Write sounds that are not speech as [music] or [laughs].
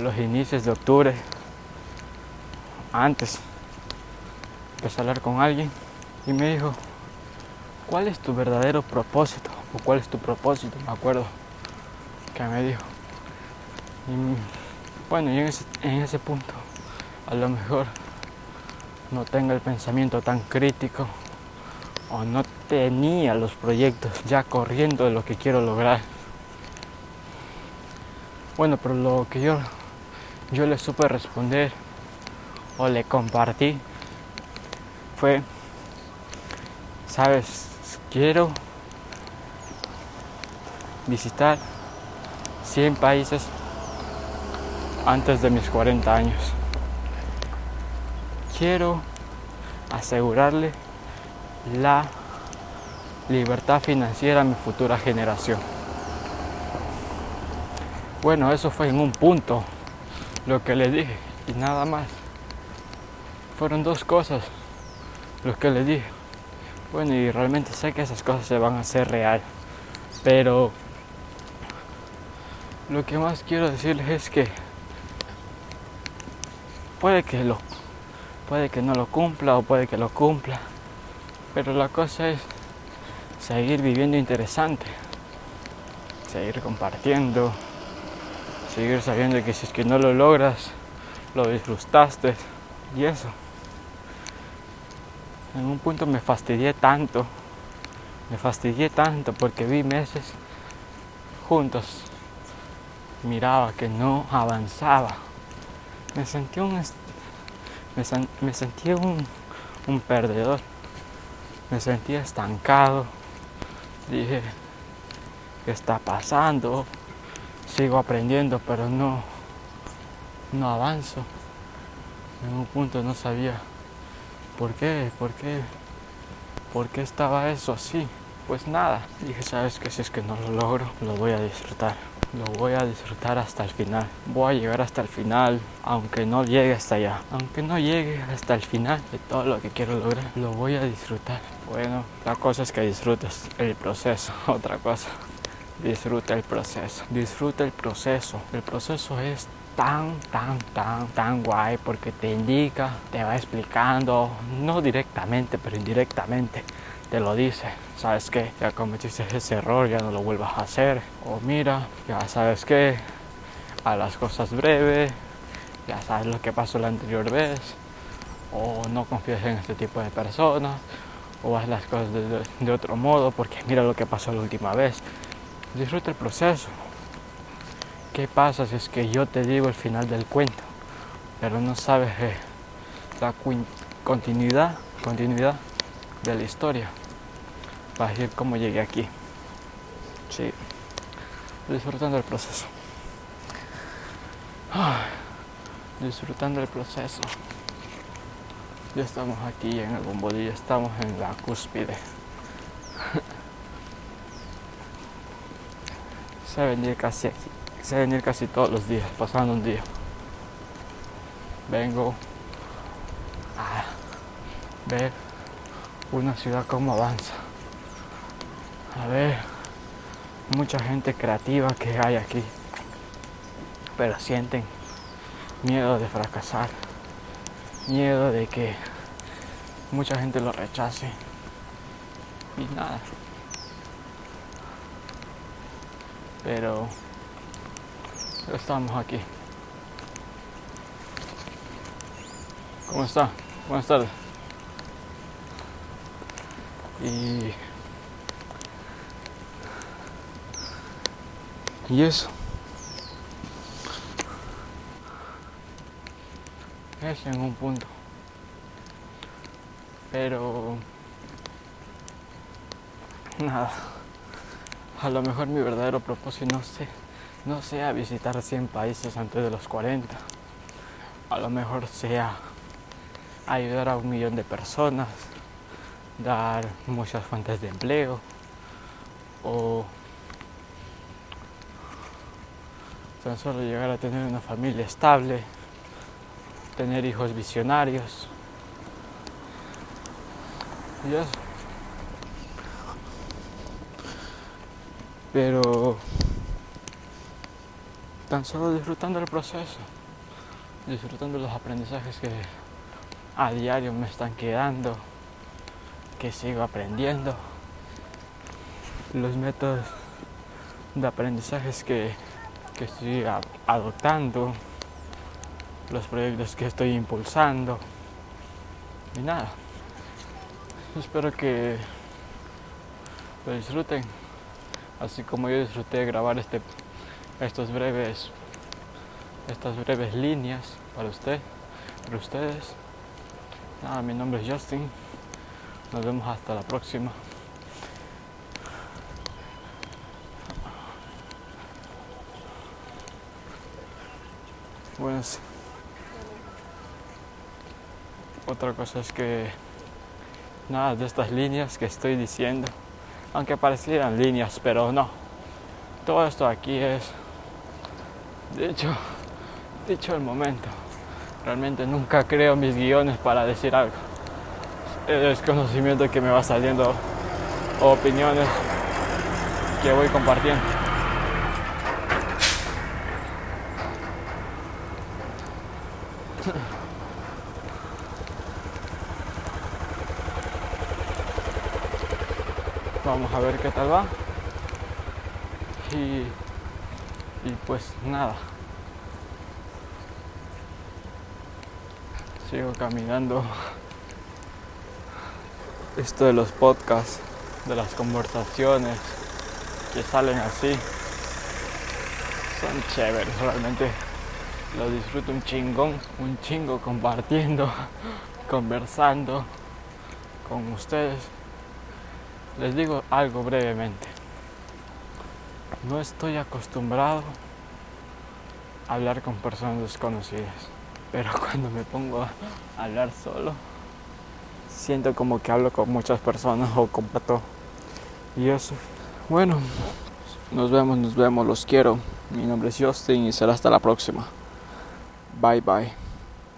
los inicios de octubre, antes, empecé a hablar con alguien y me dijo, ¿cuál es tu verdadero propósito? ¿O cuál es tu propósito? Me acuerdo que me dijo. Y bueno, y en ese, en ese punto, a lo mejor no tenga el pensamiento tan crítico o no tenía los proyectos ya corriendo de lo que quiero lograr. Bueno, pero lo que yo, yo le supe responder o le compartí fue, sabes, quiero visitar 100 países antes de mis 40 años. Quiero asegurarle la libertad financiera a mi futura generación. Bueno, eso fue en un punto lo que le dije y nada más. Fueron dos cosas lo que le dije. Bueno, y realmente sé que esas cosas se van a hacer real. Pero lo que más quiero decirles es que puede que lo puede que no lo cumpla o puede que lo cumpla. Pero la cosa es seguir viviendo interesante. Seguir compartiendo. Seguir sabiendo que si es que no lo logras, lo disfrutaste. Y eso. En un punto me fastidié tanto. Me fastidié tanto porque vi meses juntos. Miraba que no avanzaba. Me sentí un, me, sentí un, un perdedor. Me sentí estancado. Dije, ¿qué está pasando? Sigo aprendiendo, pero no, no avanzo. En un punto no sabía por qué, por qué, por qué estaba eso así. Pues nada, dije, sabes que si es que no lo logro, lo voy a disfrutar lo voy a disfrutar hasta el final. Voy a llegar hasta el final, aunque no llegue hasta allá. Aunque no llegue hasta el final de todo lo que quiero lograr, lo voy a disfrutar. Bueno, la cosa es que disfrutes el proceso. [laughs] Otra cosa, disfruta el proceso. Disfruta el proceso. El proceso es tan, tan, tan, tan guay porque te indica, te va explicando, no directamente, pero indirectamente te lo dice. Sabes que ya cometiste ese error, ya no lo vuelvas a hacer. O mira, ya sabes que a las cosas breves, ya sabes lo que pasó la anterior vez. O no confíes en este tipo de personas. O haz las cosas de, de otro modo porque mira lo que pasó la última vez. Disfruta el proceso. ¿Qué pasa si es que yo te digo el final del cuento, pero no sabes eh, la continuidad, continuidad de la historia? Vas a decir cómo llegué aquí. Sí, disfrutando el proceso. disfrutando el proceso. Ya estamos aquí en el bombodillo, estamos en la cúspide. [laughs] Se venir casi aquí sé venir casi todos los días, pasando un día. Vengo a ver una ciudad como avanza. A ver mucha gente creativa que hay aquí. Pero sienten miedo de fracasar. Miedo de que mucha gente lo rechace. Y nada. Pero estamos aquí. ¿Cómo está? Buenas tardes. Y, y eso. Es en un punto. Pero nada. A lo mejor mi verdadero propósito no sé no sea visitar 100 países antes de los 40, a lo mejor sea ayudar a un millón de personas, dar muchas fuentes de empleo o tan solo llegar a tener una familia estable, tener hijos visionarios. Pero tan solo disfrutando el proceso, disfrutando los aprendizajes que a diario me están quedando, que sigo aprendiendo, los métodos de aprendizajes que, que estoy adoptando, los proyectos que estoy impulsando y nada. Espero que lo disfruten, así como yo disfruté grabar este, estos breves, estas breves líneas para usted, para ustedes. Nada, mi nombre es Justin. Nos vemos hasta la próxima. Bueno, otra cosa es que nada de estas líneas que estoy diciendo, aunque parecieran líneas, pero no. Todo esto aquí es, dicho, dicho el momento. Realmente nunca creo mis guiones para decir algo. Es conocimiento que me va saliendo opiniones que voy compartiendo. Vamos a ver qué tal va. Y, pues nada. Sigo caminando. Esto de los podcasts, de las conversaciones que salen así, son chéveres, realmente lo disfruto un chingón, un chingo compartiendo, [laughs] conversando con ustedes. Les digo algo brevemente. No estoy acostumbrado a hablar con personas desconocidas, pero [laughs] cuando me pongo a hablar solo, siento como que hablo con muchas personas o comparto. Y eso. Bueno, nos vemos, nos vemos, los quiero. Mi nombre es Justin y será hasta la próxima. Bye bye.